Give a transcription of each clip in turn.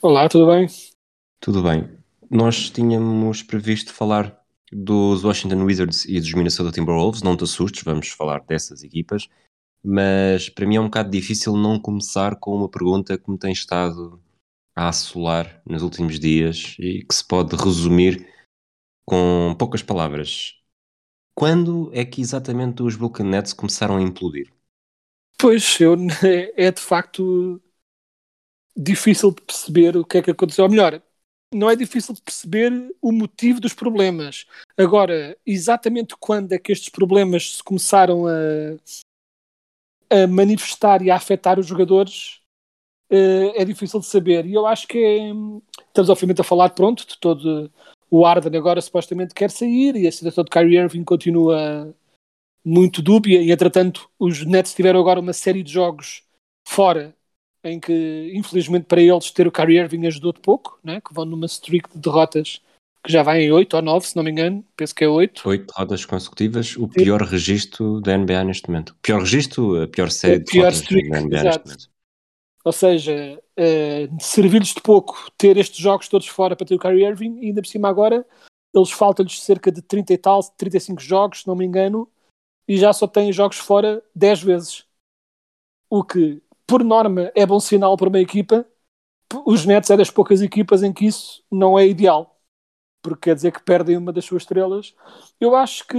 Olá, tudo bem? Tudo bem? Nós tínhamos previsto falar dos Washington Wizards e dos Minnesota Timberwolves, não te assustes, vamos falar dessas equipas, mas para mim é um bocado difícil não começar com uma pergunta que me tem estado a assolar nos últimos dias e que se pode resumir com poucas palavras. Quando é que exatamente os Brooklyn Nets começaram a implodir? Pois, eu, é de facto difícil de perceber o que é que aconteceu. Ou melhor, não é difícil de perceber o motivo dos problemas. Agora, exatamente quando é que estes problemas se começaram a, a manifestar e a afetar os jogadores, eh, é difícil de saber. E eu acho que é, estamos obviamente a falar, pronto, de todo o Arden agora supostamente quer sair e a situação de Kyrie Irving continua muito dúbia e entretanto os Nets tiveram agora uma série de jogos fora em que infelizmente para eles ter o Kyrie Irving ajudou de pouco, né? que vão numa streak de derrotas que já vai em 8 ou 9, se não me engano, penso que é 8. Oito rodas consecutivas, o pior registro da NBA neste momento. O pior registro, a pior série A de derrotas streak, da NBA exato. neste momento. Ou seja, eh, servir-lhes de pouco ter estes jogos todos fora para ter o Kyrie Irving e ainda por cima agora eles faltam-lhes cerca de 30 e tal, 35 jogos, se não me engano, e já só têm jogos fora 10 vezes. O que, por norma, é bom sinal para uma equipa. Os Nets é das poucas equipas em que isso não é ideal. Porque quer dizer que perdem uma das suas estrelas. Eu acho que...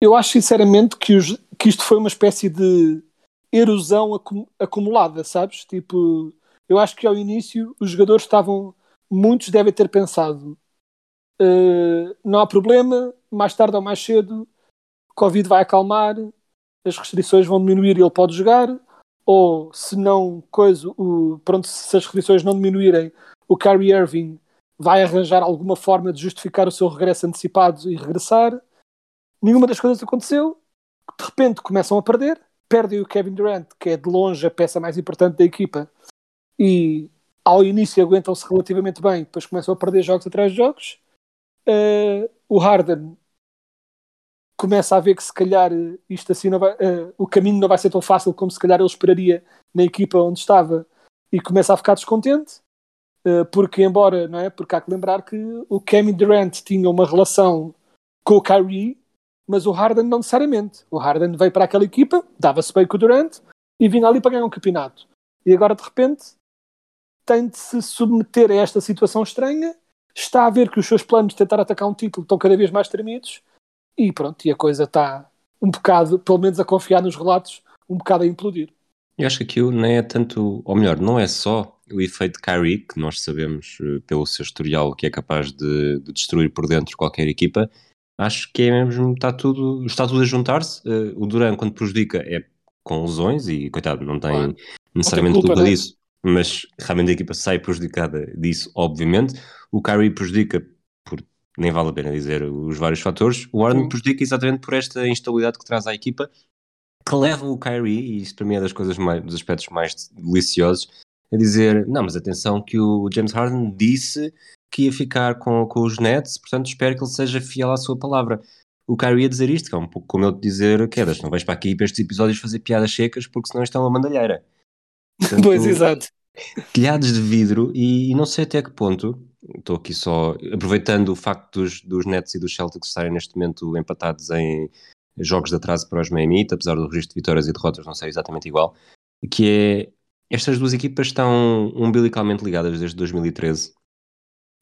Eu acho sinceramente que, os- que isto foi uma espécie de erosão acu- acumulada, sabes? Tipo, eu acho que ao início os jogadores estavam... Muitos devem ter pensado "Eh, não há problema, mais tarde ou mais cedo Covid vai acalmar, as restrições vão diminuir e ele pode jogar, ou se não, coisa, o, pronto, se as restrições não diminuírem, o Kyrie Irving vai arranjar alguma forma de justificar o seu regresso antecipado e regressar. Nenhuma das coisas aconteceu. De repente começam a perder, perdem o Kevin Durant, que é de longe a peça mais importante da equipa, e ao início aguentam-se relativamente bem, depois começam a perder jogos atrás de jogos. Eh, o Harden começa a ver que se calhar eh, isto assim vai, eh, o caminho não vai ser tão fácil como se calhar ele esperaria na equipa onde estava e começa a ficar descontente eh, porque embora, não é? Porque há que lembrar que o Kevin Durant tinha uma relação com o Kyrie mas o Harden não necessariamente. O Harden veio para aquela equipa, dava-se bem com o Durant e vinha ali para ganhar um campeonato. E agora de repente tem de se submeter a esta situação estranha, está a ver que os seus planos de tentar atacar um título estão cada vez mais tremidos e pronto, e a coisa está um bocado, pelo menos a confiar nos relatos, um bocado a implodir. Eu acho que aquilo nem é tanto, ou melhor, não é só o efeito Kyrie, que nós sabemos eh, pelo seu historial que é capaz de, de destruir por dentro qualquer equipa. Acho que é mesmo, está tudo, está tudo a juntar-se. Eh, o Duran, quando prejudica, é com lesões e, coitado, não tem Claro. necessariamente culpa, culpa, né? disso, mas realmente a equipa sai prejudicada disso, obviamente. O Kyrie prejudica nem vale a pena dizer os vários fatores. O Sim. prejudica exatamente por esta instabilidade que traz à equipa que levam o Kyrie, e isto para mim é das coisas mais, dos aspectos mais deliciosos, a dizer, não, mas atenção que o James Harden disse que ia ficar com, com os Nets, portanto espero que ele seja fiel à sua palavra. O Kyrie ia dizer isto, que é um pouco como eu te dizer, quedas, não vais para aqui para estes episódios fazer piadas secas porque senão isto é uma bandalheira. Portanto, Pois, exato. Telhados de vidro e, não sei até que ponto, estou aqui só aproveitando o facto dos, dos Nets e dos Celtics estarem neste momento empatados em jogos de atraso para os Miami apesar do registro de vitórias e derrotas não ser exatamente igual, que é, estas duas equipas estão umbilicalmente ligadas desde 2013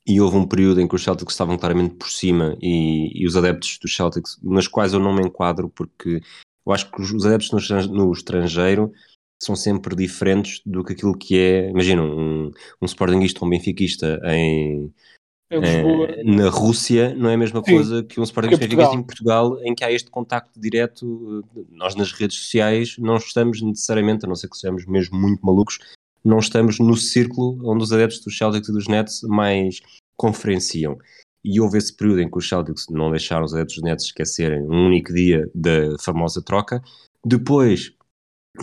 e houve um período em que os Celtics estavam claramente por cima e, e os adeptos dos Celtics, nas quais eu não me enquadro porque eu acho que os, os adeptos no, no estrangeiro são sempre diferentes do que aquilo que é, imagina, um, um Sportingista ou um Benfiquista em, É na Rússia não é a mesma Sim, coisa que um Sporting que Portugal. em Portugal, em que há este contacto direto. eh, Nós nas redes sociais não estamos necessariamente, a não ser que sejamos mesmo muito malucos, não estamos no círculo onde os adeptos dos Celtics e dos Nets mais conferenciam. E houve esse período em que os Celtics não deixaram os adeptos dos Nets esquecerem um único dia da famosa troca. Depois,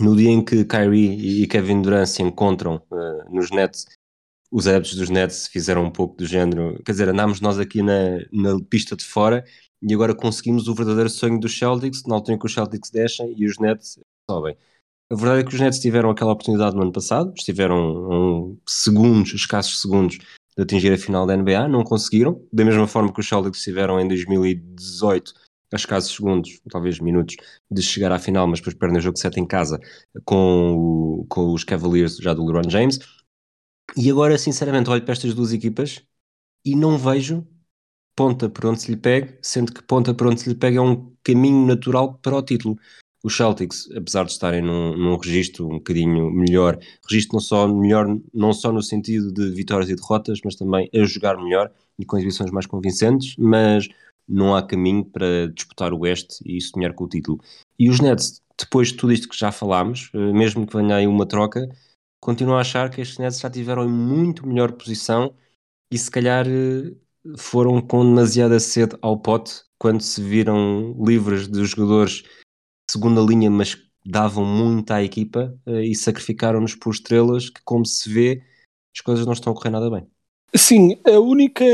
no dia em que Kyrie e Kevin Durant se encontram eh, nos Nets, os adeptos dos Nets fizeram um pouco do género, quer dizer, andámos nós aqui na, na pista de fora e agora conseguimos o verdadeiro sonho dos Celtics, na altura em que os Celtics descem e os Nets sobem. A verdade é que os Nets tiveram aquela oportunidade no ano passado, estiveram um segundos, escassos segundos, de atingir a final da NBA, não conseguiram, da mesma forma que os Celtics tiveram em 2018 a escassos segundos, talvez minutos, de chegar à final, mas depois perdem o jogo 7 em casa com, o- com os Cavaliers já do LeBron James. E agora, sinceramente, olho para estas duas equipas e não vejo ponta por onde se lhe pegue, sendo que ponta por onde se lhe pegue é um caminho natural para o título. Os Celtics, apesar de estarem num, num registro um bocadinho melhor, registro não só melhor, não só no sentido de vitórias e derrotas, mas também a jogar melhor e com exibições mais convincentes, mas não há caminho para disputar o Oeste e sonhar com o título. E os Nets, depois de tudo isto que já falámos, eh, mesmo que venha aí uma troca, continuo a achar que estes Nets já tiveram em muito melhor posição e se calhar eh, foram com demasiada sede ao pote quando se viram livres de jogadores de segunda linha, mas davam muito à equipa eh, e sacrificaram-nos por estrelas que, como se vê, as coisas não estão a correr nada bem. Sim, a única.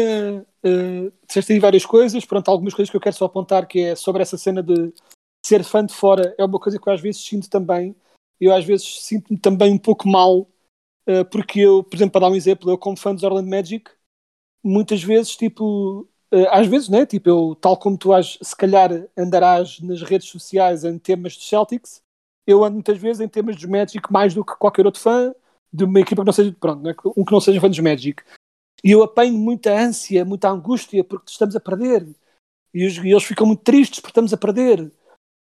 Uh, disseste aí várias coisas, pronto, algumas coisas que eu quero só apontar, que é sobre essa cena de ser fã de fora, é uma coisa que eu às vezes sinto também. Eu às vezes sinto-me também um pouco mal, uh, porque eu, por exemplo, para dar um exemplo, eu como fã dos Orlando Magic, muitas vezes, tipo, uh, às vezes, né, tipo, eu, tal como tu has, se calhar andarás nas redes sociais em temas de Celtics, eu ando muitas vezes em temas dos Magic mais do que qualquer outro fã de uma equipa que não seja, pronto, né, um que não seja fã dos Magic. E eu apanho muita ânsia, muita angústia porque estamos a perder. E, os, e eles ficam muito tristes porque estamos a perder.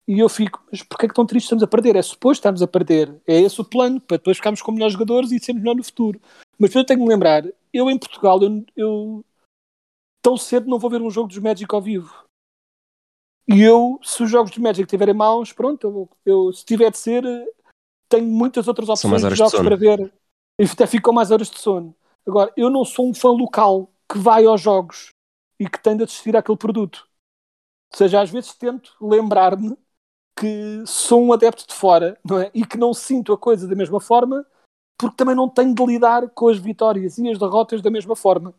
E eu fico, mas porquê é que estão tristes estamos a perder? É suposto estarmos a perder. É esse o plano, para depois ficarmos com melhores jogadores e sermos melhor no futuro. Mas eu tenho que me lembrar, eu em Portugal, eu, eu tão cedo não vou ver um jogo dos Magic ao vivo. E eu, se os jogos dos Magic estiverem maus, pronto, eu, eu, se tiver de ser, tenho muitas outras opções de de jogos sono. para ver. E até ficam mais horas de sono. Agora, eu não sou um fã local que vai aos jogos e que tende a assistir àquele produto. Ou seja, às vezes tento lembrar-me que sou um adepto de fora não é? e que não sinto a coisa da mesma forma porque também não tenho de lidar com as vitórias e as derrotas da mesma forma.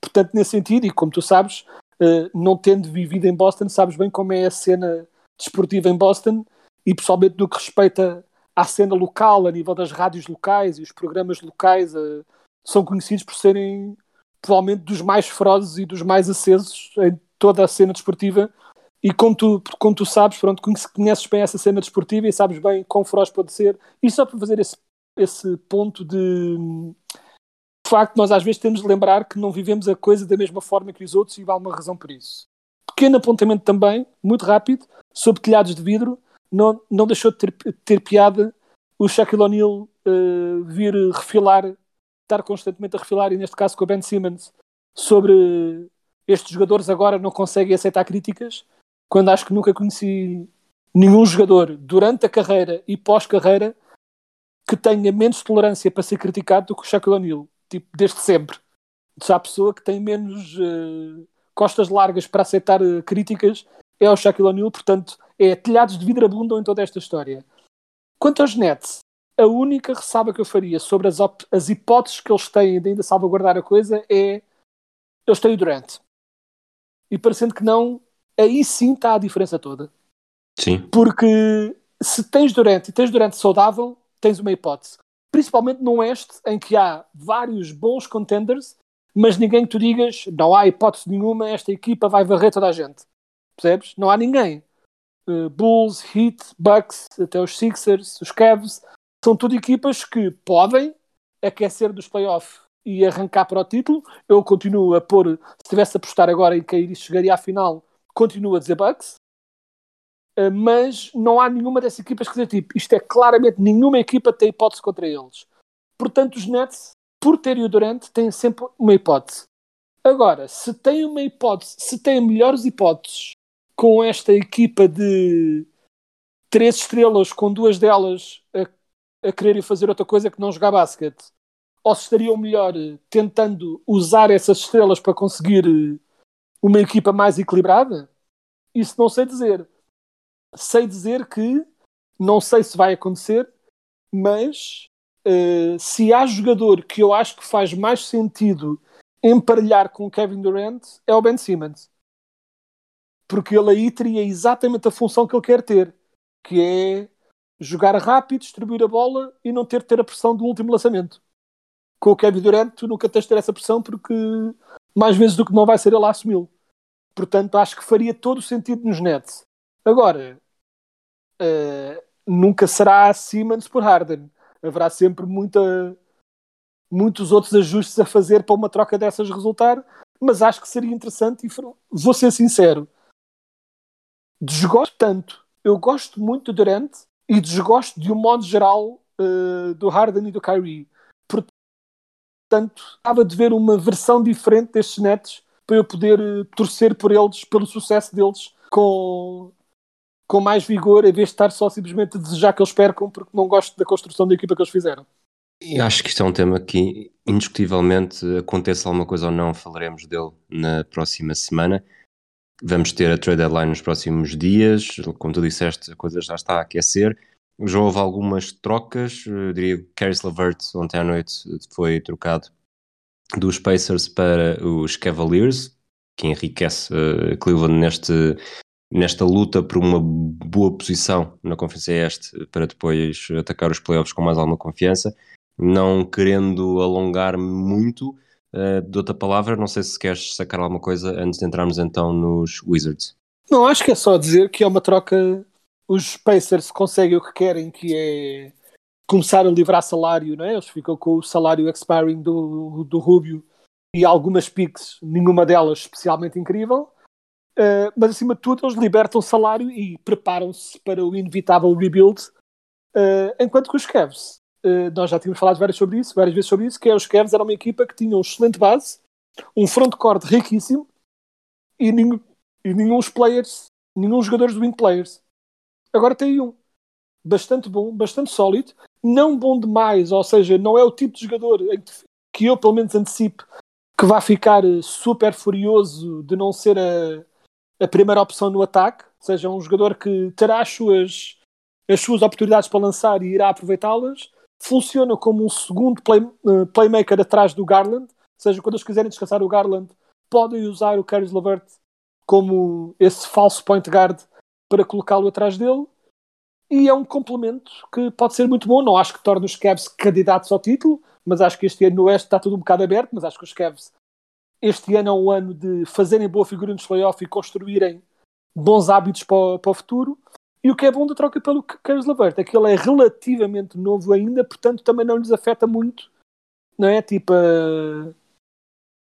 Portanto, nesse sentido, e como tu sabes, eh, não tendo vivido em Boston, sabes bem como é a cena desportiva em Boston e pessoalmente no que respeita à cena local, a nível das rádios locais e os programas locais, eh, são conhecidos por serem provavelmente dos mais ferozes e dos mais acesos em toda a cena desportiva. E como tu, como tu sabes, pronto, conheces- bem essa cena desportiva e sabes bem quão feroz pode ser. E só para fazer esse, esse ponto de. De facto, nós às vezes temos de lembrar que não vivemos a coisa da mesma forma que os outros e há uma razão por isso. Pequeno apontamento também, muito rápido, sobre telhados de vidro, não, não deixou de ter, ter piada o Shaquille O'Neal eh, vir refilar, estar constantemente a refilar, e neste caso com o Ben Simmons, sobre estes jogadores agora não conseguem aceitar críticas, quando acho que nunca conheci nenhum jogador durante a carreira e pós-carreira que tenha menos tolerância para ser criticado do que o Shaquille O'Neal, tipo, desde sempre. Já a pessoa que tem menos eh, costas largas para aceitar eh, críticas é o Shaquille O'Neal, portanto, é telhados de vidro abundam em toda esta história. Quanto aos Nets, a única ressaba que eu faria sobre as, as hipóteses que eles têm de ainda salvaguardar a coisa é eles têm o Durant. E parecendo que não, aí sim está a diferença toda. Sim. Porque se tens Durant e tens Durant saudável, tens uma hipótese. Principalmente no Oeste, em que há vários bons contenders, mas ninguém que tu digas, não há hipótese nenhuma, esta equipa vai varrer toda a gente. Percebes? Não há ninguém. Uh, Bulls, Heat, Bucks, até os Sixers, os Cavs, são tudo equipas que podem aquecer dos playoffs e arrancar para o título. Eu continuo a pôr, se tivesse a apostar agora em quem chegaria à final, continuo a dizer Bucks. Uh, mas não há nenhuma dessas equipas que dizer tipo, isto é claramente nenhuma equipa tem hipótese contra eles. Portanto, os Nets, por terem o Durant, têm sempre uma hipótese. Agora, se tem uma hipótese, se tem melhores hipóteses com esta equipa de três estrelas, com duas delas a, a quererem fazer outra coisa que não jogar basquete, ou se estariam melhor eh, tentando usar essas estrelas para conseguir eh, uma equipa mais equilibrada? Isso não sei dizer. Sei dizer que não sei se vai acontecer, mas uh, se há jogador que eu acho que faz mais sentido emparelhar com Kevin Durant é o Ben Simmons. Porque ele aí teria exatamente a função que ele quer ter, que é jogar rápido, distribuir a bola e não ter ter a pressão do último lançamento. Com o Kevin Durant, tu nunca tens de ter essa pressão porque mais vezes do que não vai ser ele a assumi-lo. Portanto, acho que faria todo o sentido nos Nets. Agora, uh, nunca será Simmons por Harden. Haverá sempre muita, muitos outros ajustes a fazer para uma troca dessas resultar, mas acho que seria interessante e vou ser sincero. Desgosto tanto. Eu gosto muito do Durant e desgosto de um modo geral uh, do Harden e do Kyrie. Portanto, estava de ver uma versão diferente destes netos para eu poder uh, torcer por eles, pelo sucesso deles, com, com mais vigor, em vez de estar só simplesmente a desejar que eles percam, porque não gosto da construção da equipa que eles fizeram. E acho que isto é um tema que, indiscutivelmente, aconteça alguma coisa ou não, falaremos dele na próxima semana. Vamos ter a trade deadline nos próximos dias. Como tu disseste, a coisa já está a aquecer. Já houve algumas trocas. Eu diria que Caris Lavert, ontem à noite, foi trocado dos Pacers para os Cavaliers, que enriquece uh, Cleveland neste, nesta luta por uma boa posição na Conferência Este para depois atacar os playoffs com mais alguma confiança. Não querendo alongar muito, uh, de outra palavra, não sei se queres sacar alguma coisa antes de entrarmos então nos Wizards. Não, acho que é só dizer que é uma troca. Os Pacers conseguem o que querem, que é começar a livrar salário, não é? Eles ficam com o salário expiring do, do Rubio e algumas picks, nenhuma delas especialmente incrível. Uh, mas acima de tudo, eles libertam salário e preparam-se para o inevitável rebuild. Uh, enquanto que os Cavs, nós já tínhamos falado várias, sobre isso, várias vezes sobre isso, que é, os Cavs era uma equipa que tinha um excelente base, um frontcourt riquíssimo e, nenhum, e nenhum players, nenhum jogadores de wing players. Agora tem um bastante bom, bastante sólido, não bom demais, ou seja, não é o tipo de jogador que eu pelo menos antecipo que vai ficar super furioso de não ser a a primeira opção no ataque, ou seja, um jogador que terá as suas, as suas oportunidades para lançar e irá aproveitá-las, funciona como um segundo play, uh, playmaker atrás do Garland, ou seja, quando eles quiserem descansar o Garland, podem usar o Caris Lavert como esse falso point guard para colocá-lo atrás dele. E é um complemento que pode ser muito bom. Não acho que torne os Cavs candidatos ao título, mas acho que este ano no Oeste está tudo um bocado aberto. Mas acho que os Cavs este ano é um ano de fazerem boa figura nos playoffs e construírem bons hábitos para o, para o, futuro. E o que é bom da troca pelo Carlos Lavert é que ele é relativamente novo ainda, portanto também não lhes afeta muito, não é? Tipo, uh,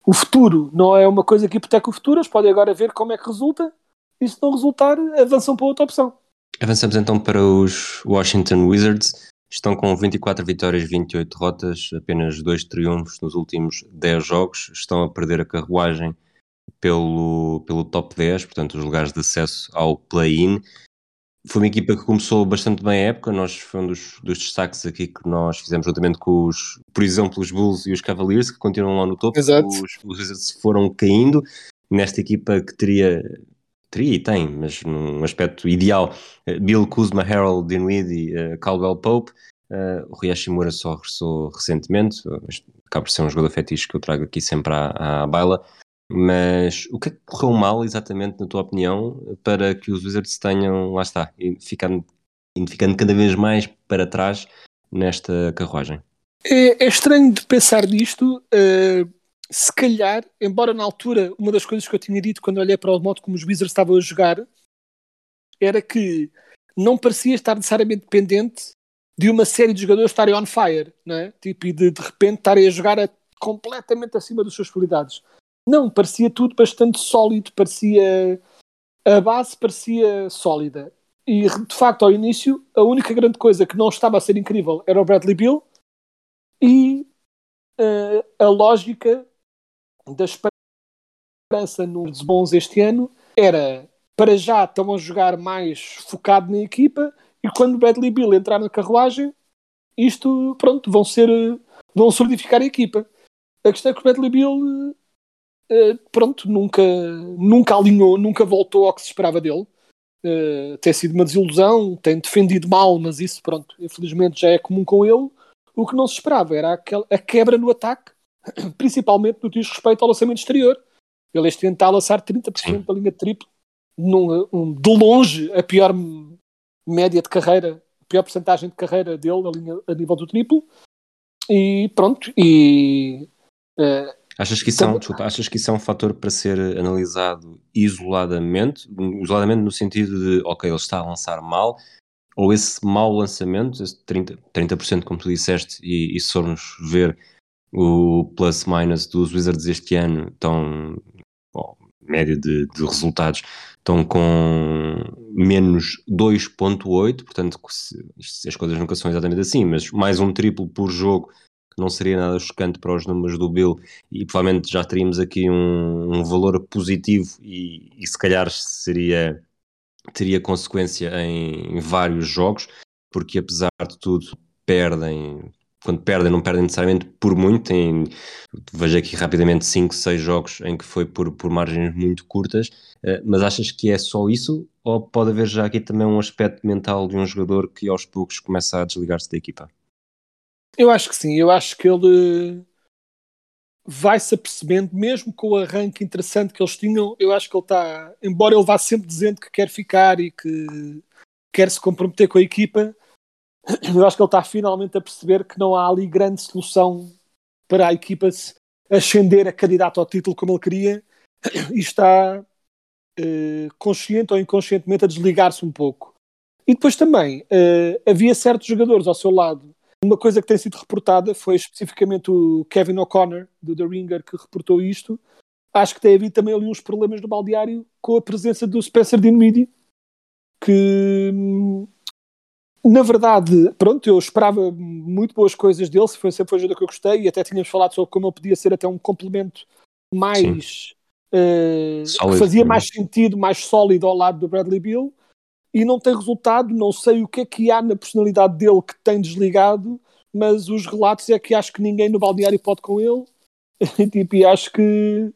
o futuro não é uma coisa que hipoteca o futuro, eles podem agora ver como é que resulta, e se não resultar, avançam para outra opção. Avançamos então para os Washington Wizards. Estão com 24 vitórias, 28 derrotas, apenas dois triunfos nos últimos 10 jogos. Estão a perder a carruagem pelo, pelo top 10, portanto, os lugares de acesso ao play-in. Foi uma equipa que começou bastante bem a época. Nós foi um dos, dos destaques aqui que nós fizemos juntamente com os, por exemplo, os Bulls e os Cavaliers, que continuam lá no topo. Exato. Os, os Wizards foram caindo nesta equipa que teria teria e tem, mas num aspecto ideal, eh, Bill Kuzma, Harold Dinwiddie, uh, Caldwell Pope, uh, o Rui Hashimura só regressou recentemente, acaba por ser um jogador fetiche que eu trago aqui sempre à, à baila, mas o que é que correu mal exatamente, na tua opinião, para que os Wizards tenham, lá está, ficando, ficando cada vez mais para trás nesta carruagem? É, é estranho de pensar nisto, uh, se calhar, embora na altura uma das coisas que eu tinha dito quando olhei para o modo como os Wizards estavam a jogar era que não parecia estar necessariamente dependente de uma série de jogadores estarem on fire, não é? Tipo, e de, de repente estarem a jogar a, completamente acima das suas qualidades. Não, parecia tudo bastante sólido, parecia. A base parecia sólida. E de facto, ao início, a única grande coisa que não estava a ser incrível era o Bradley Bill e uh, a lógica das esperança nos bons este ano era para já estão a jogar mais focado na equipa e quando Bradley Bill entrar na carruagem, isto, pronto, vão ser, vão solidificar a equipa. A questão é que o Bradley Bill, eh, pronto, nunca, nunca alinhou, nunca voltou ao que se esperava dele. Uh, tem sido uma desilusão, tem defendido mal, mas isso, pronto, infelizmente já é comum com ele. O que não se esperava era a quebra no ataque, principalmente no que diz respeito ao lançamento exterior. Ele este ano está a lançar 30% Sim. da linha triplo, num, um, de longe a pior média de carreira, a pior porcentagem de carreira dele a, linha, a nível do triplo. E pronto, e uh, Achas que, isso é um, desculpa, achas que isso é um fator para ser analisado isoladamente? Isoladamente no sentido de, ok, ele está a lançar mal, ou esse mau lançamento, esse 30%, 30% como tu disseste, e, e se formos ver o plus-minus dos Wizards este ano, estão, bom, média de, de resultados, estão com menos 2.8, portanto se, as coisas nunca são exatamente assim, mas mais um triplo por jogo não seria nada chocante para os números do Bill e provavelmente já teríamos aqui um, um valor positivo e, e, se calhar seria teria consequência em, em, vários jogos, porque apesar de tudo perdem, quando perdem não perdem necessariamente por muito, tem, vejo aqui rapidamente 5, 6 jogos em que foi por, por margens muito curtas, uh, mas achas que é só isso ou pode haver já aqui também um aspecto mental de um jogador que aos poucos começa a desligar-se da equipa? Eu acho que sim, eu acho que ele vai-se apercebendo, mesmo com o arranque interessante que eles tinham, eu acho que ele está, embora ele vá sempre dizendo que quer ficar e que quer se comprometer com a equipa, eu acho que ele está finalmente a perceber que não há ali grande solução para a equipa ascender a candidato ao título como ele queria e está uh, consciente ou inconscientemente a desligar-se um pouco. E depois também uh, havia certos jogadores ao seu lado uma coisa que tem sido reportada foi especificamente o Kevin O'Connor, do The Ringer, que reportou isto. Acho que tem havido também ali uns problemas no baldeário com a presença do Spencer Dinwiddie, que na verdade, pronto, eu esperava muito boas coisas dele, foi sempre uma ajuda que eu gostei e até tínhamos falado sobre como ele podia ser até um complemento mais uh, que fazia mais sentido, mais sólido ao lado do Bradley Bill e não tem resultado. Não sei o que é que há na personalidade dele que tem desligado, mas os relatos é que acho que ninguém no balneário pode com ele. tipo, e acho que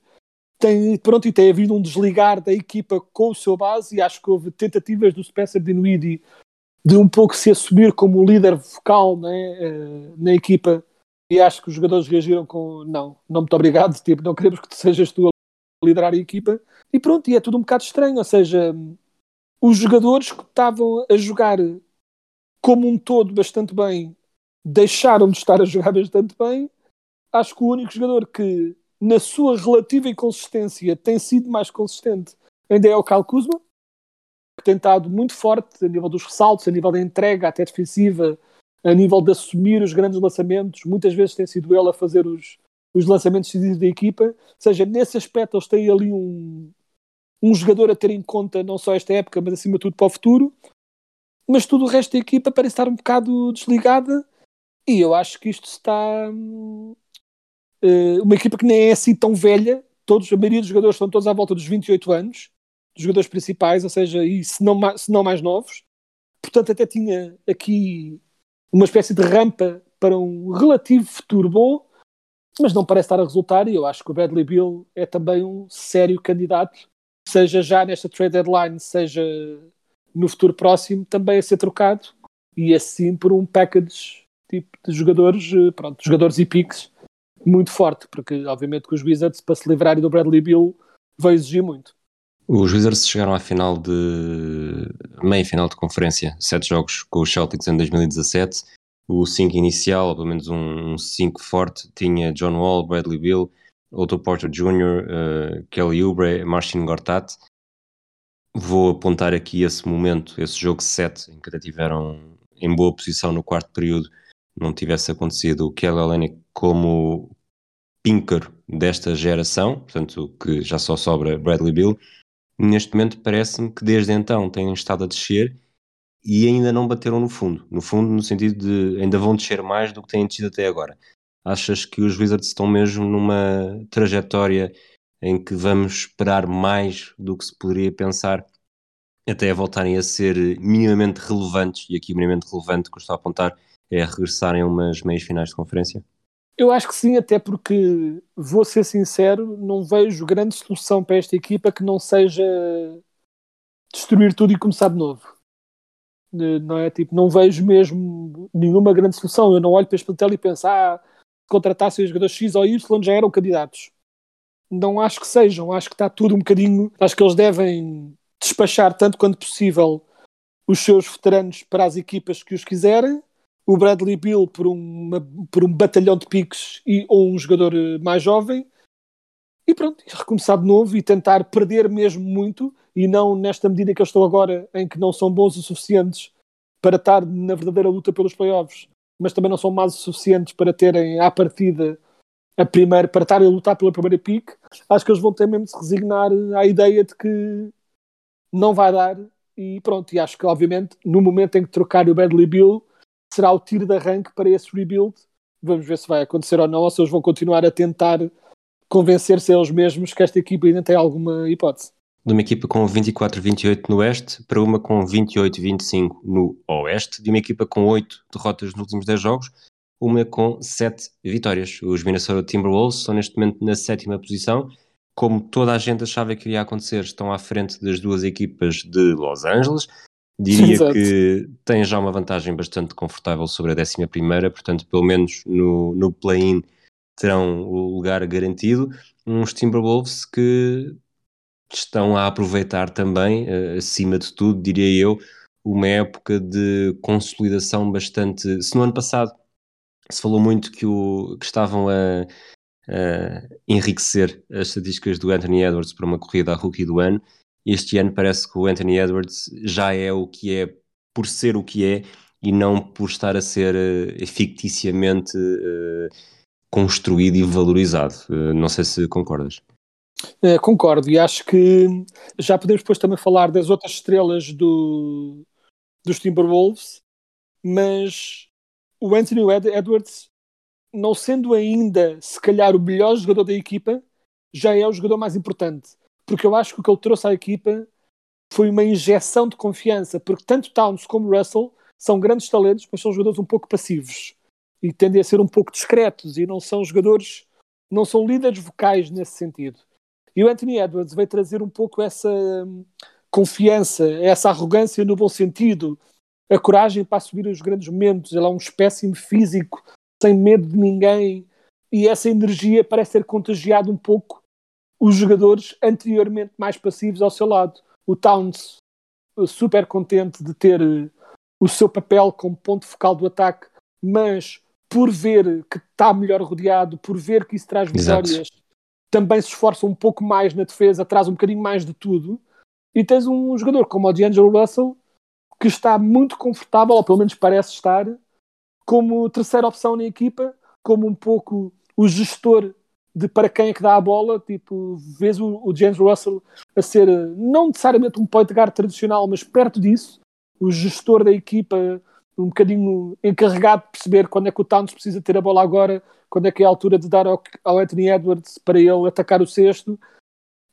tem, pronto, e tem havido um desligar da equipa com o seu base e acho que houve tentativas do Spencer Dinwiddie de um pouco se assumir como líder vocal né, uh, na equipa e acho que os jogadores reagiram com não, não muito obrigado, tipo, não queremos que sejas tu a liderar a equipa e pronto, e é tudo um bocado estranho, ou seja, os jogadores que estavam a jogar como um todo bastante bem deixaram de estar a jogar bastante bem. Acho que o único jogador que, na sua relativa inconsistência, tem sido mais consistente ainda é o Kyle Kuzma, que tem estado muito forte a nível dos ressaltos, a nível da entrega, até defensiva, a nível de assumir os grandes lançamentos. Muitas vezes tem sido ele a fazer os, os lançamentos decisivos da equipa. Ou seja, nesse aspecto, eles têm ali um, um jogador a ter em conta não só esta época, mas acima de tudo para o futuro. Mas todo o resto da equipa parece estar um bocado desligada e eu acho que isto está. Uh, uma equipa que nem é assim tão velha, todos, a maioria dos jogadores estão todos à volta dos 28 anos, dos jogadores principais, ou seja, e se não, se não mais novos. Portanto, até tinha aqui uma espécie de rampa para um relativo futuro bom, mas não parece estar a resultar. E eu acho que o Bradley Bill é também um sério candidato seja já nesta trade deadline, seja no futuro próximo, também a ser trocado e assim por um package tipo de jogadores, eh, pronto, jogadores e picks muito forte, porque obviamente que os Wizards para se livrarem do Bradley Bill vai exigir muito. Os Wizards chegaram à final de meia final de conferência, sete jogos com os Celtics em 2017. O 5 inicial, pelo menos um 5 forte, tinha John Wall, Bradley Bill, Otto Porter Jr., uh, Kelly Oubre, Marcin Gortat. Vou apontar aqui esse momento, esse jogo 7, em que até tiveram em boa posição no quarto período, não tivesse acontecido o Kelly Olynyk como pinker desta geração, portanto que já só sobra Bradley Bill. Neste momento parece-me que desde então têm estado a descer e ainda não bateram no fundo. No fundo, no sentido de ainda vão descer mais do que têm descido até agora. Achas que os Wizards estão mesmo numa trajetória em que vamos esperar mais do que se poderia pensar até voltarem a ser minimamente relevantes, e aqui minimamente relevante que eu estou a apontar é regressarem a umas meias finais de conferência? Eu acho que sim, até porque, vou ser sincero, não vejo grande solução para esta equipa que não seja destruir tudo e começar de novo. Não é? Tipo, não vejo mesmo nenhuma grande solução. Eu não olho para este plantel e penso, ah, contratassem os jogadores X ou Y já eram candidatos. Não acho que sejam, acho que está tudo um bocadinho. Acho que eles devem despachar tanto quanto possível os seus veteranos para as equipas que os quiserem o Bradley Bill por, uma, por um batalhão de piques e, ou um jogador eh, mais jovem e pronto, recomeçar de novo e tentar perder mesmo muito e não nesta medida que eu estou agora em que não são bons o suficientes para estar na verdadeira luta pelos playoffs, mas também não são más o suficientes para terem à partida a primeira, para estarem a lutar pela primeira pique, acho que eles vão ter mesmo de se resignar à ideia de que não vai dar e pronto, e acho que obviamente no momento em que trocar o Bradley Bill será o tiro de arranque para esse rebuild. Vamos ver se vai acontecer ou não, ou se eles vão continuar a tentar convencer-se a eles mesmos que esta equipa ainda tem alguma hipótese. De uma equipa com 24-28 no Oeste para uma com 28-25 no Oeste, de uma equipa com 8 derrotas nos últimos 10 jogos, uma com 7 vitórias. Os Minnesota Timberwolves estão neste momento na sétima posição. Como toda a gente achava que iria acontecer, estão à frente das duas equipas de Los Angeles. Diria Exato. que tem já uma vantagem bastante confortável sobre a décima primeira, portanto, pelo menos no, no play-in terão o lugar garantido. Uns Timberwolves que estão a aproveitar também, uh, acima de tudo, diria eu, uma época de consolidação bastante. Se no ano passado se falou muito que, o, que estavam a, a enriquecer as estatísticas do Anthony Edwards para uma corrida a rookie do ano, este ano parece que o Anthony Edwards já é o que é por ser o que é e não por estar a ser uh, ficticiamente uh, construído e valorizado. Uh, não sei se concordas. Concordo, e acho que já podemos depois também falar das outras estrelas do, dos Timberwolves, mas o Anthony Edwards, não sendo ainda se calhar o melhor jogador da equipa, já é o jogador mais importante porque eu acho que o que ele trouxe à equipa foi uma injeção de confiança, porque tanto Towns como Russell são grandes talentos, mas são jogadores um pouco passivos e tendem a ser um pouco discretos e não são jogadores, não são líderes vocais nesse sentido. E o Anthony Edwards veio trazer um pouco essa hum, confiança, essa arrogância no bom sentido, a coragem para assumir os grandes momentos. Ele é um espécime físico, sem medo de ninguém, e essa energia parece ter contagiado um pouco os jogadores anteriormente mais passivos ao seu lado. O Towns super contente de ter eh, o seu papel como ponto focal do ataque, mas por ver que está melhor rodeado, por ver que isso traz vitórias, Exato. Também se esforça um pouco mais na defesa, traz um bocadinho mais de tudo. E tens um jogador como o D'Angelo Russell que está muito confortável, ou pelo menos parece estar, como terceira opção na equipa, como um pouco o gestor de para quem é que dá a bola, tipo, vês o, o James Russell a ser não necessariamente um point guard tradicional, mas perto disso, o gestor da equipa, um bocadinho encarregado de perceber quando é que o Towns precisa ter a bola agora, quando é que é a altura de dar ao, ao Anthony Edwards para ele atacar o cesto,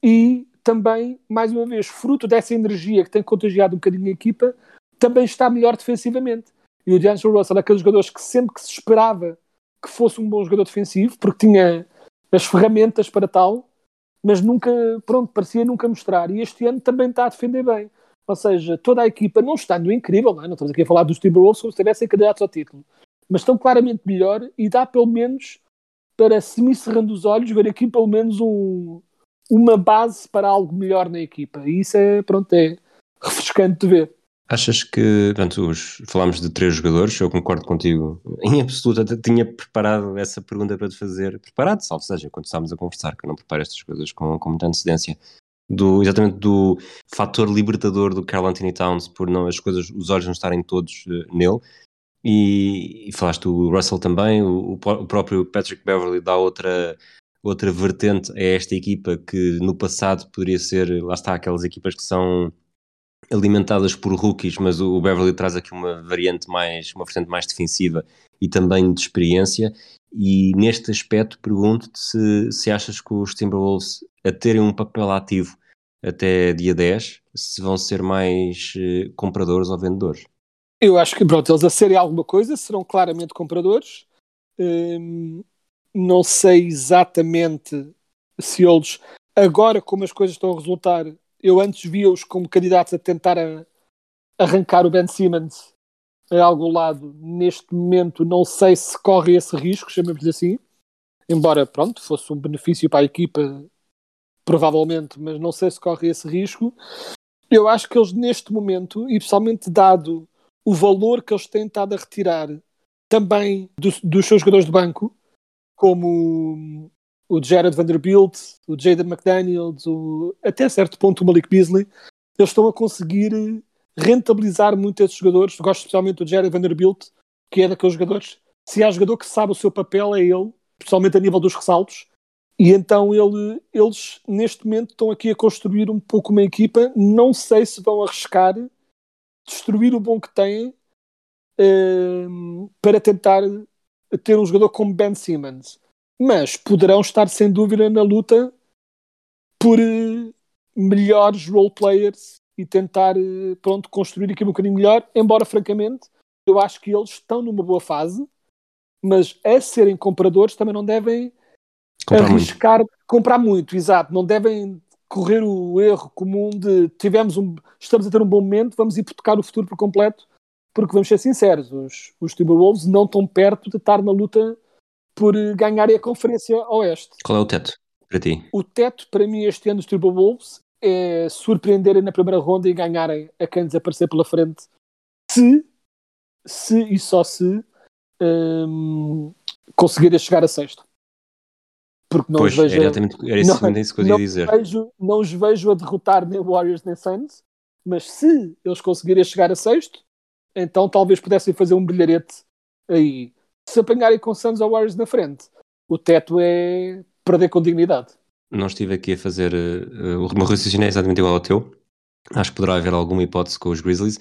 e também, mais uma vez, fruto dessa energia que tem contagiado um bocadinho a equipa, também está melhor defensivamente. E o D'Angelo Russell é aqueles jogadores que sempre que se esperava que fosse um bom jogador defensivo, porque tinha as ferramentas para tal, mas nunca, pronto, parecia nunca mostrar. E este ano também está a defender bem. Ou seja, toda a equipa não está no incrível, não, é? não estamos aqui a falar dos Timberwolves como se estivessem candidatos ao título, mas estão claramente melhor e dá pelo menos para, se me cerrando os olhos, ver aqui pelo menos um, uma base para algo melhor na equipa. E isso é, pronto, é refrescante de ver. Achas que, portanto, os, falámos de três jogadores, eu concordo contigo em absoluto, até tinha preparado essa pergunta para te fazer, preparado, salvo seja, quando estávamos a conversar, que eu não preparo estas coisas com, com muita antecedência, do, exatamente do fator libertador do Carl Anthony Towns, por não, as coisas, os olhos não estarem todos uh, nele, e, e, falaste do Russell também, o, o próprio Patrick Beverly dá outra, outra vertente a esta equipa que no passado poderia ser, lá está, aquelas equipas que são alimentadas por rookies, mas o Beverly traz aqui uma variante mais, uma vertente mais defensiva e também de experiência. E neste aspecto pergunto-te se, se achas que os Timberwolves, a terem um papel ativo até dia 10, se vão ser mais eh, compradores ou vendedores. Eu acho que, pronto, eles a serem alguma coisa serão claramente compradores. Hum, não sei exatamente se eles, agora como as coisas estão a resultar, eu antes via-os como candidatos a tentar a- arrancar o Ben Simmons a algum lado. Neste momento, não sei se corre esse risco, chamemos-lhe assim. Embora, pronto, fosse um benefício para a equipa, provavelmente, mas não sei se corre esse risco. Eu acho que eles, neste momento, e principalmente dado o valor que eles têm estado a retirar também do- dos seus jogadores de banco, como o Jared Vanderbilt, o Jaden McDaniels, o, até certo ponto o Malik Beasley, eles estão a conseguir rentabilizar muito esses jogadores. Gosto especialmente do Jared Vanderbilt, que é daqueles jogadores. Se há jogador que sabe o seu papel, é ele, principalmente a nível dos ressaltos. E então ele- eles, neste momento, estão aqui a construir um pouco uma equipa. Não sei se vão arriscar destruir o bom que têm ehm, para tentar ter um jogador como Ben Simmons. Mas poderão estar sem dúvida na luta por eh, melhores role players e tentar eh, pronto, construir aqui um bocadinho melhor, embora francamente eu acho que eles estão numa boa fase, mas a serem compradores também não devem Comprar muito. arriscar comprar muito, exato. Não devem correr o erro comum de tivemos um, estamos a ter um bom momento, vamos hipotecar o futuro por completo, porque vamos ser sinceros, os, os Timberwolves não estão perto de estar na luta por eh, ganharem a Conferência Oeste. Qual é o teto para ti? O teto para mim este ano dos Timberwolves é surpreenderem na primeira ronda e ganharem a quem desaparecer pela frente, se, se e só se hum, conseguirem chegar a sexto. Porque não pois, os vejo era era não- exatamente isso que eu ia não dizer. vejo, não os vejo a derrotar nem Warriors nem Suns, mas se eles conseguirem chegar a sexto, então talvez pudessem fazer um brilharete aí. Se apanharem com Suns ou Warriors na frente, o teto é perder com dignidade. Não estive aqui a fazer. Uh, o meu raciocínio é exatamente igual ao teu. Acho que poderá haver alguma hipótese com os Grizzlies.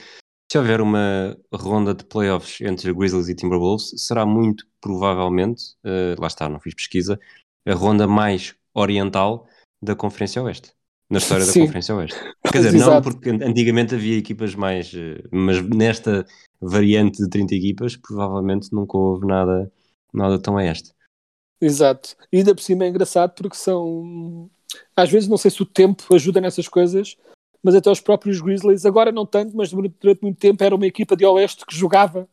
Se houver uma ronda de playoffs entre Grizzlies e Timberwolves, será muito provavelmente, uh, lá está, não fiz pesquisa, a ronda mais oriental da Conferência Oeste. Na história da Sim. Conferência Oeste. Quer dizer, não Exato. porque antigamente havia equipas mais. uh, Mas nesta variante de 30 equipas, provavelmente nunca houve nada, nada tão a este. Exato. E ainda por cima é engraçado porque são. Às vezes não sei se o tempo ajuda nessas coisas, mas até os próprios Grizzlies, agora não tanto, mas durante durante muito tempo era uma equipa de Oeste que jogava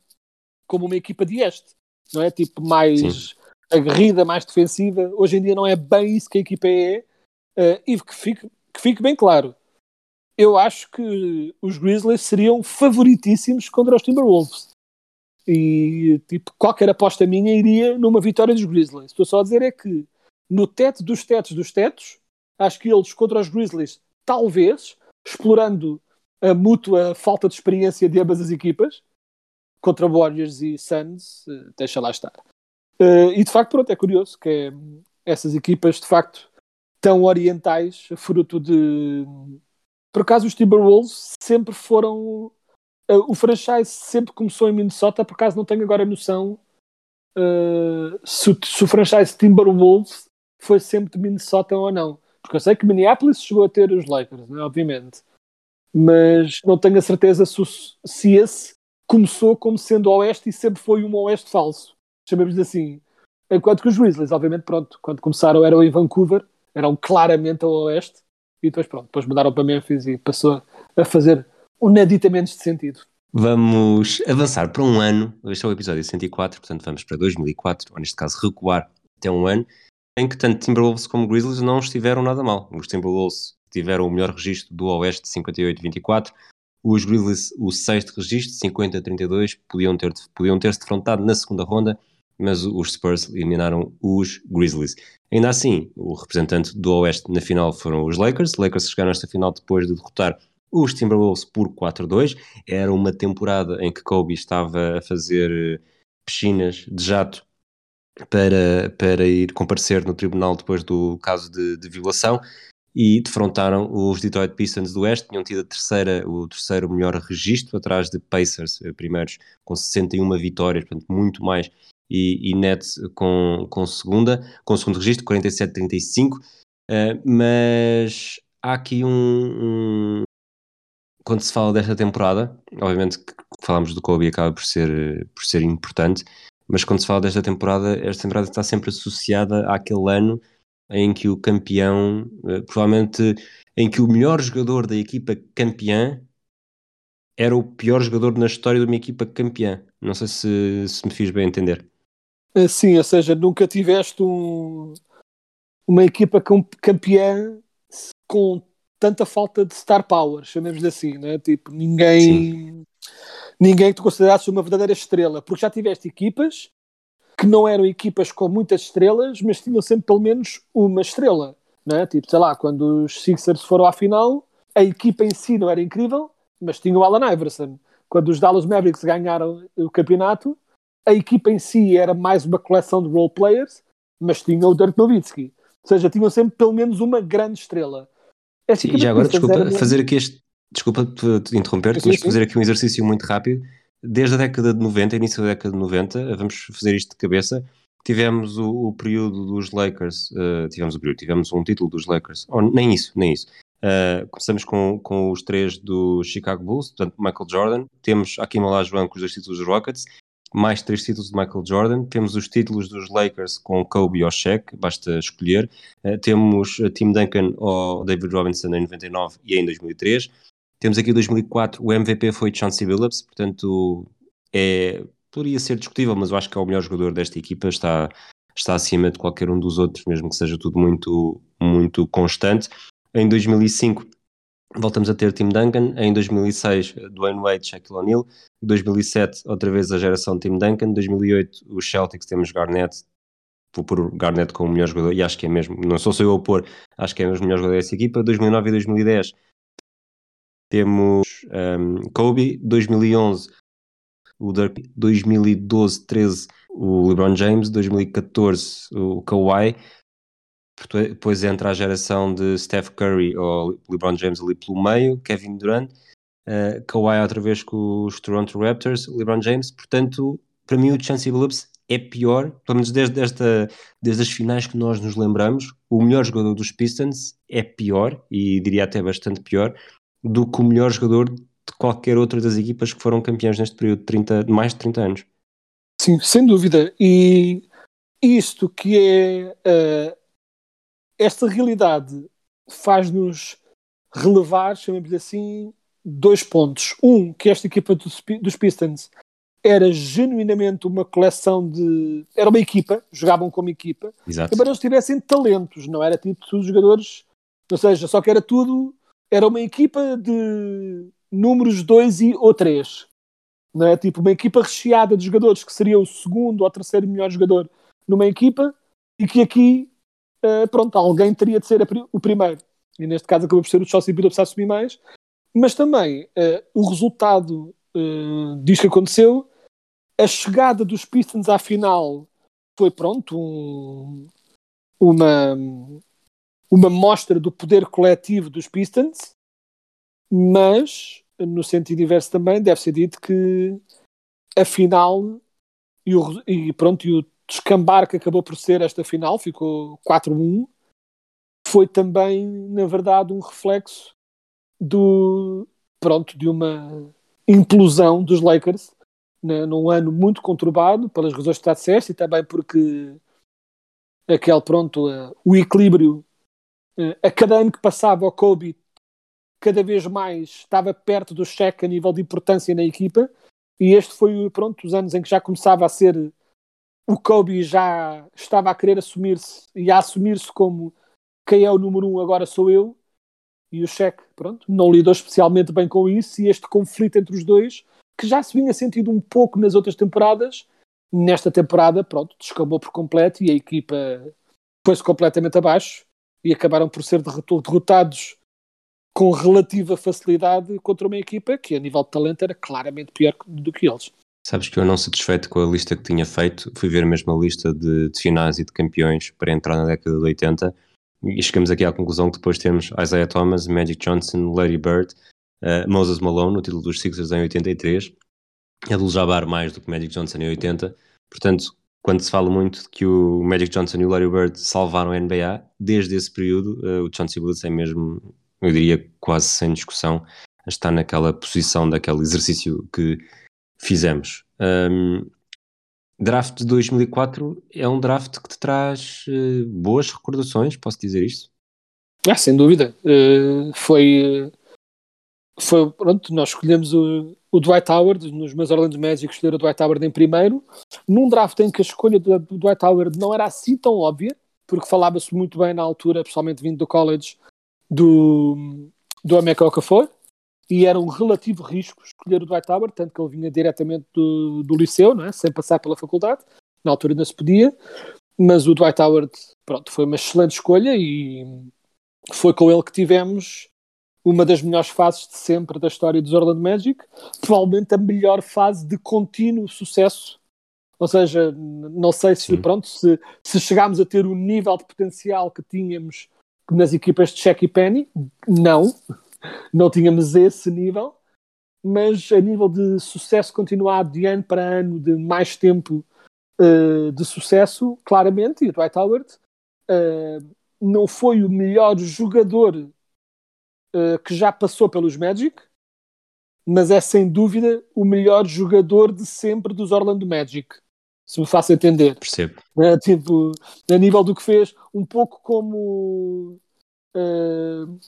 como uma equipa de Este, não é? Tipo, mais Sim. aguerrida, mais defensiva. Hoje em dia não é bem isso que a equipa é, eh, e que fique, que fique bem claro. Eu acho que os Grizzlies seriam favoritíssimos contra os Timberwolves. E tipo, qualquer aposta minha iria numa vitória dos Grizzlies. Estou só a dizer é que no teto dos tetos dos tetos, acho que eles contra os Grizzlies, talvez, explorando a mútua falta de experiência de ambas as equipas, contra Warriors e Suns, eh, deixa lá estar. Eh, e de facto, pronto, é curioso que é, essas equipas de facto tão orientais, fruto de. Por acaso, os Timberwolves sempre foram Uh, o franchise sempre começou em Minnesota, por acaso não tenho agora noção uh, se, se o franchise Timberwolves foi sempre de Minnesota ou não. Porque eu sei que Minneapolis chegou a ter os Lakers, né, obviamente. Mas não tenho a certeza se, se esse começou como sendo Oeste e sempre foi um Oeste falso. Chamemos assim. Enquanto que os Grizzlies, obviamente, pronto, quando começaram eram em Vancouver, eram claramente ao Oeste, e depois pronto, depois mudaram para Memphis e passou a fazer nadita menos de sentido. Vamos avançar para um ano, este é o episódio 104, portanto vamos para 2004, ou neste caso recuar até um ano, em que tanto Timberwolves como Grizzlies não estiveram nada mal. Os Timberwolves tiveram o melhor registro do Oeste, 58-24, os Grizzlies o sexto registro, 50-32, podiam ter, podiam ter-se defrontado na segunda ronda, mas os Spurs eliminaram os Grizzlies. Ainda assim, o representante do Oeste na final foram os Lakers, Lakers chegaram a esta final depois de derrotar os Timberwolves por 4-2, era uma temporada em que Kobe estava a fazer eh, piscinas de jato para, para ir comparecer no tribunal depois do caso de, de violação e defrontaram os Detroit Pistons do Oeste, tinham tido a terceira, o terceiro melhor registro, atrás de Pacers, eh, primeiros com 61 vitórias, portanto muito mais, e, e Nets com, com segunda, com segundo registro, 47-35, uh, mas há aqui um, um, quando se fala desta temporada, obviamente que falamos do Kobe acaba por ser, por ser importante, mas quando se fala desta temporada, esta temporada está sempre associada àquele ano em que o campeão, eh, provavelmente em que o melhor jogador da equipa campeã era o pior jogador na história de uma equipa campeã. Não sei se, se me fiz bem entender. Eh, sim, ou seja, nunca tiveste um, uma equipa campeã com tanta falta de star power, chamemos assim, né? Tipo, ninguém. Sim. Ninguém que tu considerasses uma verdadeira estrela, porque já tiveste equipas que não eram equipas com muitas estrelas, mas tinham sempre pelo menos uma estrela. Né? Tipo, sei lá, quando os Sixers foram à final, a equipa em si não era incrível, mas tinha o Alan Iverson. Quando os Dallas Mavericks ganharam o campeonato, a equipa em si era mais uma coleção de role players, mas tinha o Dirk Nowitzki. Ou seja, tinham sempre pelo menos uma grande estrela. Sim, e já agora, desculpa, era... fazer aqui este. Desculpa te interromper, mas fazer aqui um exercício muito rápido desde a década de 90, início da década de 90, vamos fazer isto de cabeça, tivemos o, o período dos Lakers, uh, tivemos o período, tivemos um título dos Lakers, oh, nem isso, nem isso. Uh, começamos com, com os três do Chicago Bulls, portanto Michael Jordan, temos aqui Olajuwon com os dois títulos dos Rockets, mais três títulos de Michael Jordan, temos os títulos dos Lakers com Kobe ou Shaq, basta escolher, uh, temos Tim Duncan ou David Robinson em 99 e em 2003, temos aqui 2004, o MVP foi Chauncey Billups, portanto é, poderia ser discutível, mas eu acho que é o melhor jogador desta equipa, está, está acima de qualquer um dos outros, mesmo que seja tudo muito, muito constante. Em 2005 voltamos a ter Tim Duncan, em 2006 Dwayne Wade, Shaquille O'Neal, em 2007 outra vez a geração Tim Duncan, em 2008 os Celtics temos Garnett, vou pôr Garnett como o melhor jogador, e acho que é mesmo, não sou só eu a pôr, acho que é o melhor jogador dessa equipa, 2009 e 2010 temos um, Kobe, 2011 o Dirk, 2012, 13 o LeBron James, 2014 o Kawhi, depois entra a geração de Steph Curry ou LeBron James ali pelo meio, Kevin Durant, uh, Kawhi outra vez com os Toronto Raptors, LeBron James, portanto, para mim o Chancey Billups é pior, pelo menos desde, esta, desde as finais que nós nos lembramos, o melhor jogador dos Pistons é pior, e diria até bastante pior, do que o melhor jogador de qualquer outra das equipas que foram campeões neste período de, 30, de mais de 30 anos. Sim, sem dúvida. E isto que é uh, esta realidade faz-nos relevar, chamemos assim, dois pontos. Um, que esta equipa dos, dos Pistons era genuinamente uma coleção de. Era uma equipa, jogavam como equipa, Exato. embora eles tivessem talentos, não era tipo todos os jogadores, ou seja, só que era tudo era uma equipa de números 2 e ou 3. Não é? Tipo, uma equipa recheada de jogadores que seria o segundo ou terceiro melhor jogador numa equipa e que aqui, uh, pronto, alguém teria de ser o primeiro. E neste caso acabou por ser o Chelsea Billups a assumir mais. Mas também uh, o resultado uh, que aconteceu. A chegada dos Pistons à final foi, pronto, um, uma, uma mostra do poder coletivo dos Pistons, mas no sentido inverso também deve ser dito que a final e, o, e pronto, e o descambar que acabou por ser esta final, ficou 4-1, foi também, na verdade, um reflexo do pronto, de uma implosão dos Lakers né, num ano muito conturbado, pelas razões que está disseste, e também porque aquele, pronto, uh, o equilíbrio eh, a cada ano que passava o Kobe cada vez mais estava perto do Shaq a nível de importância na equipa e este foi pronto os anos em que já começava a ser o Kobe já estava a querer assumir-se e a assumir-se como quem é o número um agora sou eu e o Shaq pronto não lidou especialmente bem com isso e este conflito entre os dois que já se vinha sentido um pouco nas outras temporadas nesta temporada pronto descambou por completo e a equipa foi-se completamente abaixo e acabaram por ser derrotados com relativa facilidade contra uma equipa que a nível de talento era claramente pior do que eles. Sabes que eu não satisfeito com a lista que tinha feito, fui ver mesmo a lista de, de finais e de campeões para entrar na década de 80 e chegamos aqui à conclusão que depois temos Isaiah Thomas, Magic Johnson, Larry Bird, uh, Moses Malone, no título dos Sixers em 83, Abdul Jabbar mais do que Magic Johnson em 80. Portanto, quando se fala muito de que o Magic Johnson e o Larry Bird salvaram a NBA, desde esse período, uh, o Chauncey Billups é mesmo, eu diria, quase sem discussão, está naquela posição daquele exercício que fizemos. Um, draft de 2004 é um draft que te traz uh, boas recordações, posso dizer isto? Ah, sem dúvida. Uh, foi, foi, pronto, nós escolhemos o, o Dwight Howard, nos meus Orlando Magic escolheram o Dwight Howard em primeiro, num draft em que a escolha do, Dwight Howard não era assim tão óbvia, porque falava-se muito bem na altura, pessoalmente vindo do college, do, do Emeka Okafor, e era um relativo risco escolher o Dwight Howard, tanto que ele vinha diretamente do, do liceu, não é? sem passar pela faculdade, na altura ainda se podia, mas o Dwight Howard pronto, foi uma excelente escolha e foi com ele que tivemos uma das melhores fases de sempre da história dos Orlando Magic, provavelmente a melhor fase de contínuo sucesso. Ou seja, não sei se, pronto, se, se chegámos a ter o nível de potencial que tínhamos nas equipas de Shaq e Penny, não, não tínhamos esse nível, mas a nível de sucesso continuado de ano para ano, de mais tempo uh, de sucesso, claramente, e o Dwight Howard uh, não foi o melhor jogador uh, que já passou pelos Magic, mas é sem dúvida o melhor jogador de sempre dos Orlando Magic. Se me faço entender. Percebo. É, tipo, a nível do que fez, um pouco como uh,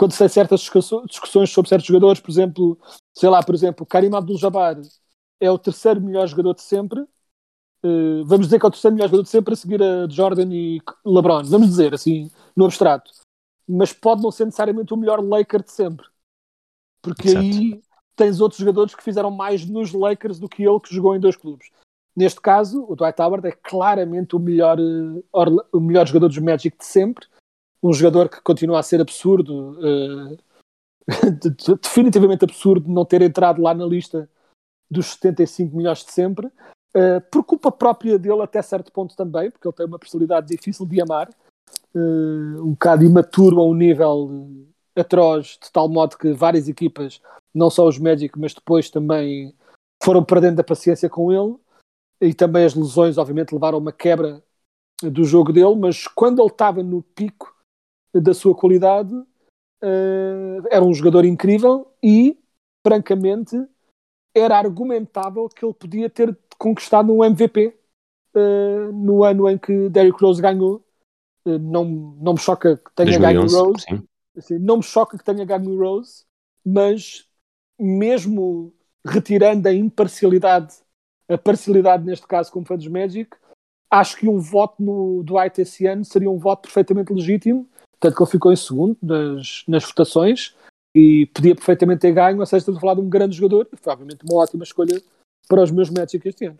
quando se tem certas discussões sobre certos jogadores, por exemplo, sei lá, por exemplo, Karim Abdul-Jabbar é o terceiro melhor jogador de sempre. Uh, vamos dizer que é o terceiro melhor jogador de sempre a seguir a Jordan e LeBron. Vamos dizer assim, no abstrato. Mas pode não ser necessariamente o melhor Laker de sempre. Porque Exato. aí tens outros jogadores que fizeram mais nos Lakers do que ele que jogou em dois clubes. Neste caso, o Dwight Howard é claramente o melhor, uh, o melhor jogador dos Magic de sempre um jogador que continua a ser absurdo, uh, definitivamente absurdo não ter entrado lá na lista dos 75 milhões de sempre, uh, por culpa própria dele até certo ponto também, porque ele tem uma personalidade difícil de amar, uh, um bocado imaturo a um nível atroz, de tal modo que várias equipas, não só os Magic, mas depois também foram perdendo a paciência com ele, e também as lesões obviamente levaram a uma quebra do jogo dele, mas quando ele estava no pico da sua qualidade, uh, era um jogador incrível e, francamente, era argumentável que ele podia ter conquistado um MVP uh, eh, no ano em que Derrick Rose ganhou. Uh, não, não me choca que tenha 2011, ganho Rose. Assim, não me choca que tenha ganho Rose, mas mesmo retirando a imparcialidade, a parcialidade neste caso como fã dos Magic, acho que um voto no Dwight esse ano seria um voto perfeitamente legítimo tanto que ele ficou em segundo nas, nas votações e podia perfeitamente ter ganho, ou seja, estamos a falar de um grande jogador, foi obviamente uma ótima escolha para os meus Magic este ano.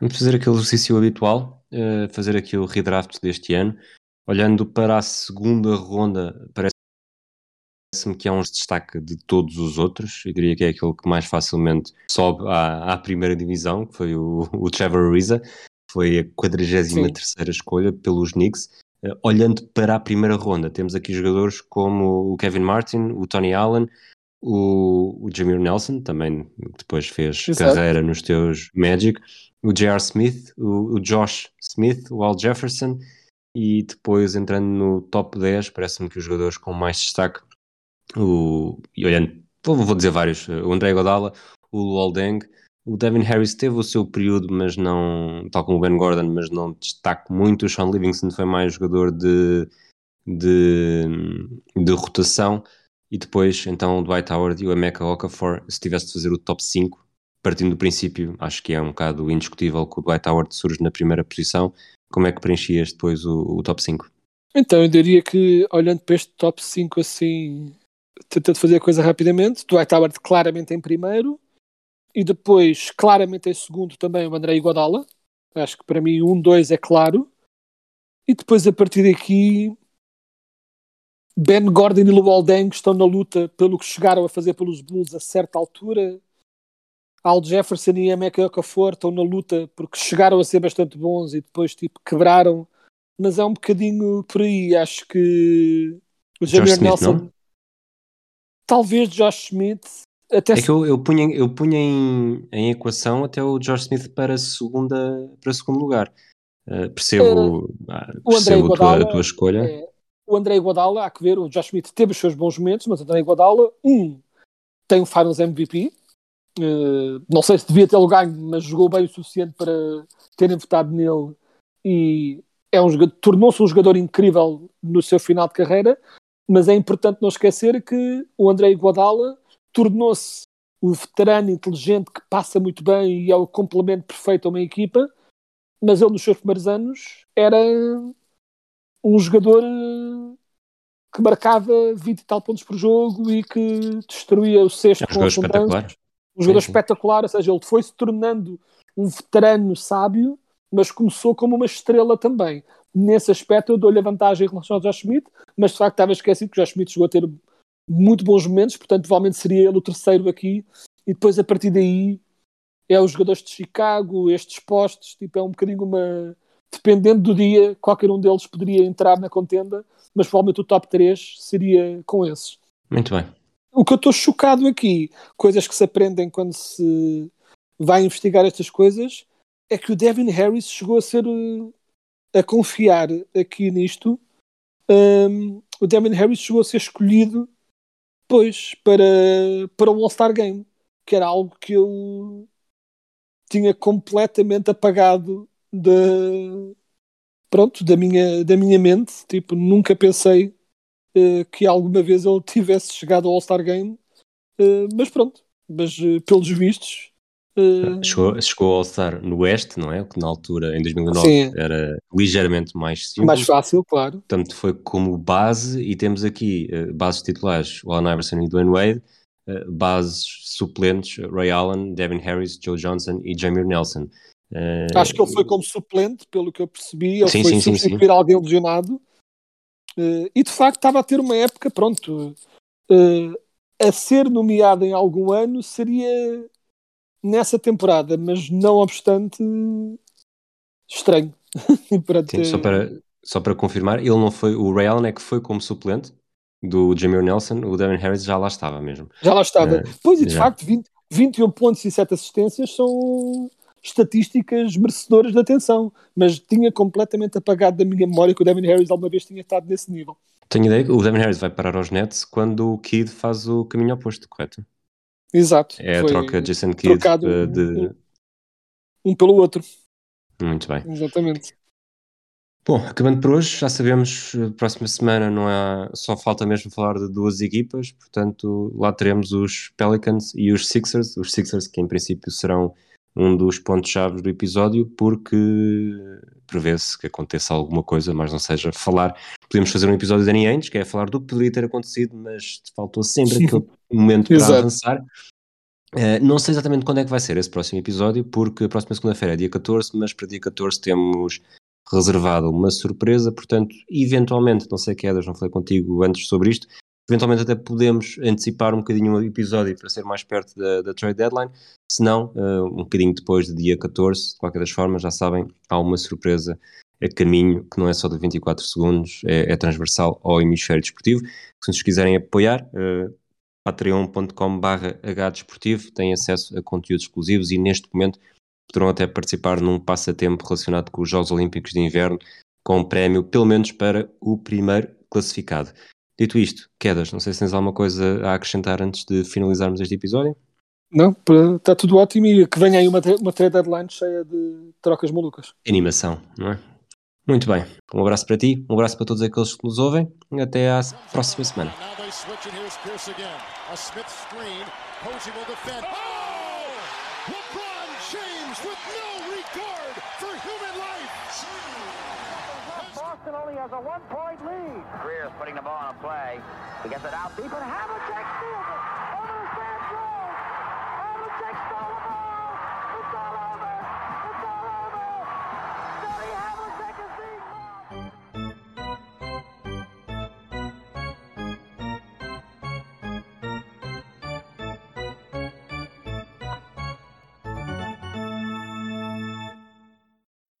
Vamos fazer aquele exercício habitual, uh, fazer aqui o redraft deste ano. Olhando para a segunda ronda, parece-me que é um destaque de todos os outros. Eu diria que é aquele que mais facilmente sobe à, à primeira divisão, que foi o, o Trevor Ariza. Foi a 43 escolha pelos Knicks. Uh, olhando para a primeira ronda, temos aqui jogadores como o Kevin Martin, o Tony Allen, o, o Jameer Nelson, também depois fez Exato. carreira nos teus Magic, o J.R. Smith, o, o, Josh Smith, o Al Jefferson, e depois entrando no top 10, parece-me que os jogadores com mais destaque, o, e olhando, vou, vou dizer vários, o André Godala, o Luol Deng, o Devin Harris teve o seu período, mas não, tal como o Ben Gordon, mas não destaco muito. O Sean Livingston foi mais jogador de, de, de rotação. E depois, então, o Dwight Howard e o Emeka Okafor, se tivesse de fazer o top 5, partindo do princípio, acho que é um bocado indiscutível que o Dwight Howard surge na primeira posição. Como é que preenchias depois o, o top 5? Então, eu diria que, olhando para este top 5 assim, tentando fazer a coisa rapidamente, Dwight Howard claramente em primeiro, e depois, claramente em segundo, também o André Iguodala. Acho que para mim um, dois é claro. E depois, a partir daqui, Ben Gordon e Luol Deng estão na luta pelo que chegaram a fazer pelos Bulls a certa altura. Al Jefferson e Emeka Okafor estão na luta porque chegaram a ser bastante bons e depois tipo, quebraram mas é um bocadinho por aí. Acho que o Smith, Nelson, talvez Josh Smith, até É se- que eu, eu punha, eu punha em, em equação até o George Smith para, segunda, para segundo lugar. Uh, percebo ah, André percebo a, tua, a tua escolha. é, o André Iguodala, há que ver, o Josh Smith teve os seus bons momentos, mas o André Iguodala, um, tem o Finals MVP, eh, não sei se devia tê-lo ganho, mas jogou bem o suficiente para terem votado nele e é um tornou-se um jogador incrível no seu final de carreira, mas é importante não esquecer que o André Iguodala tornou-se o veterano inteligente que passa muito bem e é o complemento perfeito a uma equipa, mas ele nos seus primeiros anos era um jogador eh, que marcava 20 e tal pontos por jogo e que destruía o sexto É um com jogador mudanças. espetacular. Um jogador Sim, sim. espetacular, ou seja, ele foi se tornando um veterano sábio, mas começou como uma estrela também. Nesse aspecto eu dou-lhe a vantagem em relação ao Josh Smith, mas de facto estava esquecido que o Josh Smith chegou a ter muito bons momentos, portanto provavelmente seria ele o terceiro aqui, e depois a partir daí é os jogadores de Chicago, estes postos, tipo, é um bocadinho uma... Dependendo do dia, qualquer um deles poderia entrar na contenda, mas provavelmente o top 3 seria com esses. Muito bem. O que eu estou chocado aqui, coisas que se aprendem quando se vai investigar estas coisas, é que o Devin Harris chegou a ser eh, a confiar aqui nisto. Um, o Devin Harris chegou a ser escolhido pois para, para o All-Star Game, que era algo que eu tinha completamente apagado da pronto, da minha, da minha mente. Tipo, nunca pensei eh, que alguma vez ele tivesse chegado ao All-Star Game, Eh, mas pronto, mas eh, pelos vistos. Eh, Chegou, chegou ao All-Star no Oeste, não é? O que na altura, em 2009, Sim. era ligeiramente mais simples. mais fácil, claro. Portanto, foi como base e temos aqui eh, bases titulares, o Allen Iverson e Dwayne Wade, eh, bases suplentes, Ray Allen, Devin Harris, Joe Johnson e Jameer Nelson. Acho que ele foi como suplente, pelo que eu percebi. Ele Sim, foi sim, sim, substituir alguém lesionado. E de facto estava a ter uma época, pronto, a ser nomeado em algum ano seria nessa temporada, mas não obstante, estranho. Sim, só, para, só para confirmar, ele não foi, o Ray Allen é que foi como suplente do Jameer Nelson, o Devin Harris já lá estava mesmo. Já lá estava. Eh, pois, e de já. facto, 20, 21 pontos e 7 assistências são estatísticas merecedoras de atenção, mas tinha completamente apagado da minha memória que o Devin Harris alguma vez tinha estado nesse nível. Tenho ideia que o Devin Harris vai parar aos Nets quando o Kidd faz o caminho oposto, correto? Exato. É a troca de Jason Kidd trocado eh, um- de... um pelo outro, Muito bem. exatamente. Bom, acabando por hoje, já sabemos, eh, próxima semana não há, só falta mesmo falar de duas equipas, portanto lá teremos os Pelicans e os Sixers, os Sixers que em princípio serão um dos pontos-chave do episódio, porque prevê-se que aconteça alguma coisa, mas não seja falar. Podemos fazer um episódio de Danny Ainge, que é falar do que poderia ter acontecido, mas faltou sempre aquele momento para Exato. avançar. Eh, não sei exatamente quando é que vai ser esse próximo episódio, porque a próxima segunda-feira é dia 14, mas para dia 14 temos reservado uma surpresa, portanto, eventualmente, não sei que Edas, não falei contigo antes sobre isto, eventualmente até podemos antecipar um bocadinho o episódio para ser mais perto da, da trade deadline, se não, eh, um bocadinho depois de dia 14, de qualquer das formas, já sabem, há uma surpresa a caminho, que não é só de 24 segundos, é, é transversal ao hemisfério desportivo, se nos quiserem apoiar, eh, patreon.com.br hdesportivo, têm acesso a conteúdos exclusivos e neste momento poderão até participar num passatempo relacionado com os Jogos Olímpicos de Inverno, com um prémio pelo menos para o primeiro classificado. Dito isto, Quedas, não sei se tens alguma coisa a acrescentar antes de finalizarmos este episódio? Não, está tudo ótimo e que venha aí uma, uma trade deadline cheia de trocas malucas. Animação, não é? Muito bem, um abraço para ti, um abraço para todos aqueles que nos ouvem, até à próxima semana. Now they switch and here's Pierce again. A Smith screen. Posey will defend. Oh! Boston only has a one-point lead. Greer's putting the ball on a play. He gets it out deep and Havlicek steals it.